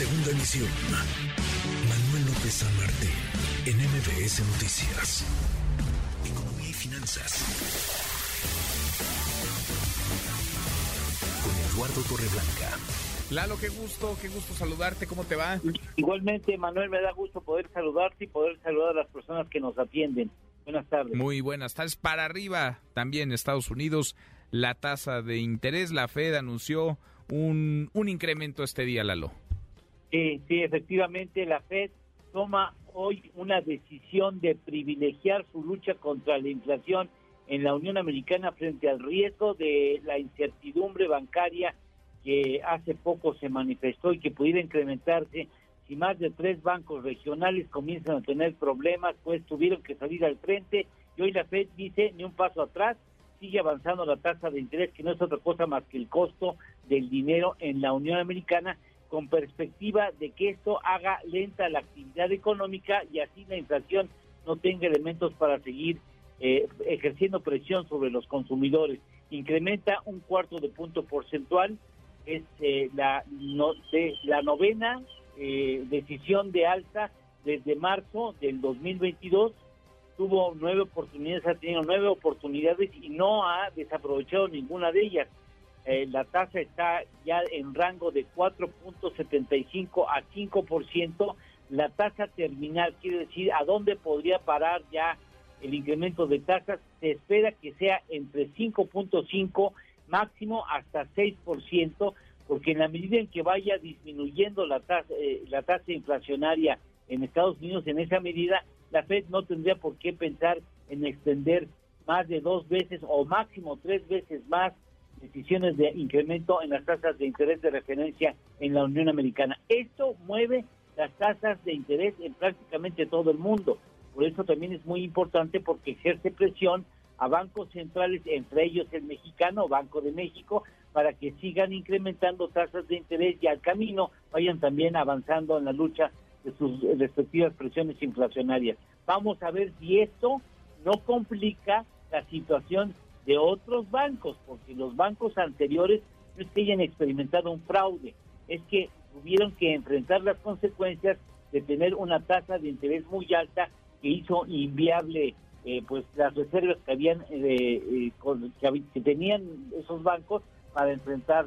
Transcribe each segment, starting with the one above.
Segunda emisión. Manuel López San Martín, en MBS Noticias. Economía y finanzas. Con Eduardo Torreblanca. Lalo, qué gusto, qué gusto saludarte, ¿cómo te va? Igualmente, Manuel, me da gusto poder saludarte y poder saludar a las personas que nos atienden. Buenas tardes. Muy buenas tardes. Para arriba, también Estados Unidos, la tasa de interés, la Fed anunció un, un incremento este día, Lalo. Sí, sí, efectivamente, la Fed toma hoy una decisión de privilegiar su lucha contra la inflación en la Unión Americana frente al riesgo de la incertidumbre bancaria que hace poco se manifestó y que pudiera incrementarse si más de tres bancos regionales comienzan a tener problemas, pues tuvieron que salir al frente. Y hoy la Fed dice ni un paso atrás, sigue avanzando la tasa de interés, que no es otra cosa más que el costo del dinero en la Unión Americana, con perspectiva de que esto haga lenta la actividad económica y así la inflación no tenga elementos para seguir eh, ejerciendo presión sobre los consumidores. Incrementa un cuarto de punto porcentual, es eh, la, no, de, la novena eh, decisión de alta desde marzo del 2022 tuvo nueve oportunidades, ha tenido nueve oportunidades y no ha desaprovechado ninguna de ellas. Eh, la tasa está ya en rango de 4.75 a 5%. La tasa terminal quiere decir a dónde podría parar ya el incremento de tasas. Se espera que sea entre 5.5 máximo hasta 6%, porque en la medida en que vaya disminuyendo la tasa, eh, la tasa inflacionaria en Estados Unidos, en esa medida la Fed no tendría por qué pensar en extender más de dos veces o máximo tres veces más decisiones de incremento en las tasas de interés de referencia en la Unión Americana. Esto mueve las tasas de interés en prácticamente todo el mundo. Por eso también es muy importante porque ejerce presión a bancos centrales, entre ellos el mexicano, Banco de México, para que sigan incrementando tasas de interés y al camino vayan también avanzando en la lucha de sus respectivas presiones inflacionarias. Vamos a ver si esto no complica la situación de otros bancos, porque los bancos anteriores no es que hayan experimentado un fraude, es que tuvieron que enfrentar las consecuencias de tener una tasa de interés muy alta que hizo inviable eh, pues las reservas que habían eh, eh, que, tenían esos bancos para enfrentar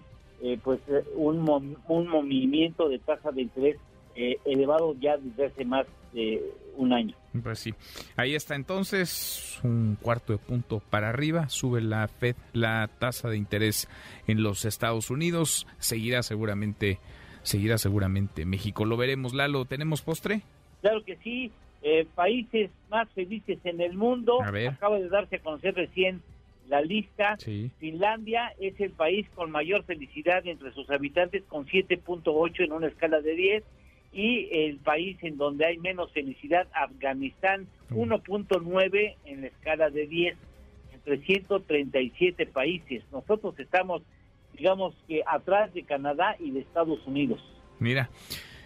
pues un, un movimiento de tasa de interés eh, elevado ya desde hace más de un año. Pues sí, ahí está entonces un cuarto de punto para arriba, sube la Fed la tasa de interés en los Estados Unidos, seguirá seguramente, seguirá seguramente México. Lo veremos, Lalo, ¿tenemos postre? Claro que sí, eh, países más felices en el mundo, acaba de darse a conocer recién la lista. Finlandia es el país con mayor felicidad entre sus habitantes con 7.8 en una escala de 10 y el país en donde hay menos felicidad, Afganistán, 1.9 en la escala de 10 entre 137 países. Nosotros estamos, digamos que atrás de Canadá y de Estados Unidos. Mira,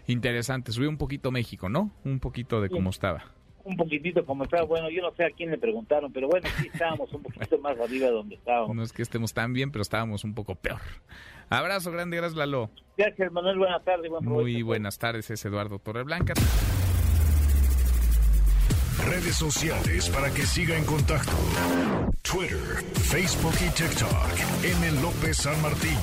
interesante, subió un poquito México, ¿no? Un poquito de cómo estaba un poquitito como estaba. Bueno, yo no sé a quién le preguntaron, pero bueno, sí estábamos un poquito más arriba de donde estábamos. No es que estemos tan bien, pero estábamos un poco peor. Abrazo grande, gracias Lalo. Gracias Manuel, buenas tardes. Muy buenas tardes, es Eduardo Torreblanca. Redes sociales para que siga en contacto: Twitter, Facebook y TikTok. M. López San Martín.